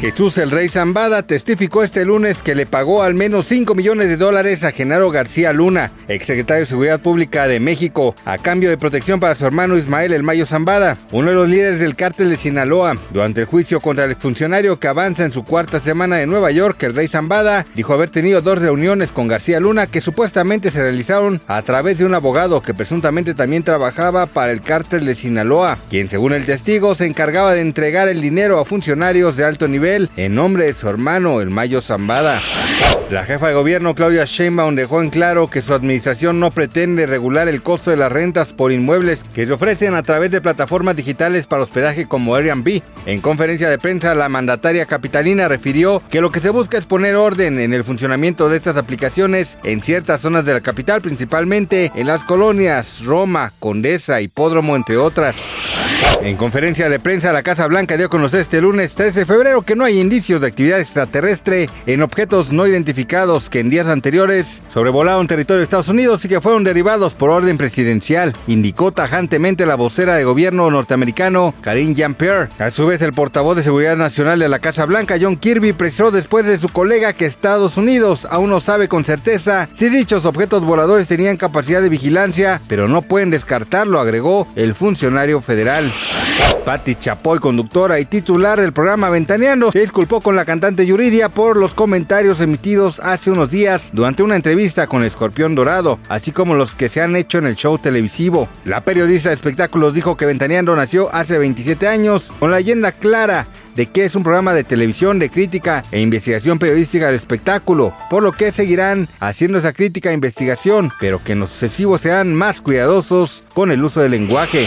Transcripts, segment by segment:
Jesús el Rey Zambada testificó este lunes que le pagó al menos 5 millones de dólares a Genaro García Luna, exsecretario de Seguridad Pública de México, a cambio de protección para su hermano Ismael El Mayo Zambada, uno de los líderes del cártel de Sinaloa. Durante el juicio contra el funcionario que avanza en su cuarta semana en Nueva York, el Rey Zambada dijo haber tenido dos reuniones con García Luna que supuestamente se realizaron a través de un abogado que presuntamente también trabajaba para el cártel de Sinaloa, quien según el testigo se encargaba de entregar el dinero a funcionarios de alto nivel en nombre de su hermano, el Mayo Zambada. La jefa de gobierno Claudia Sheinbaum dejó en claro que su administración no pretende regular el costo de las rentas por inmuebles que se ofrecen a través de plataformas digitales para hospedaje como Airbnb. En conferencia de prensa, la mandataria capitalina refirió que lo que se busca es poner orden en el funcionamiento de estas aplicaciones en ciertas zonas de la capital, principalmente en las colonias Roma, Condesa, Hipódromo, entre otras. En conferencia de prensa, la Casa Blanca dio a conocer este lunes 13 de febrero que no hay indicios de actividad extraterrestre en objetos no identificados que en días anteriores sobrevolaron territorio de Estados Unidos y que fueron derivados por orden presidencial, indicó tajantemente la vocera de gobierno norteamericano Karine Jean-Pierre. A su vez, el portavoz de Seguridad Nacional de la Casa Blanca, John Kirby, precisó después de su colega que Estados Unidos aún no sabe con certeza si dichos objetos voladores tenían capacidad de vigilancia, pero no pueden descartarlo, agregó el funcionario federal. Patti Chapoy, conductora y titular del programa Ventaneando, se disculpó con la cantante Yuridia por los comentarios emitidos hace unos días durante una entrevista con Escorpión Dorado, así como los que se han hecho en el show televisivo. La periodista de espectáculos dijo que Ventaneando nació hace 27 años con la leyenda clara de que es un programa de televisión de crítica e investigación periodística del espectáculo, por lo que seguirán haciendo esa crítica e investigación, pero que en lo sucesivo sean más cuidadosos con el uso del lenguaje.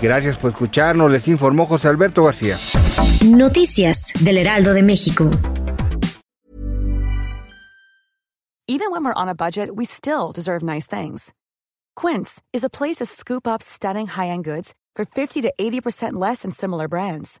Gracias por escucharnos, les informó José Alberto García. Noticias del Heraldo de México. Even when we're on a budget, we still deserve nice things. Quince is a place to scoop up stunning high-end goods for 50 to 80% less than similar brands.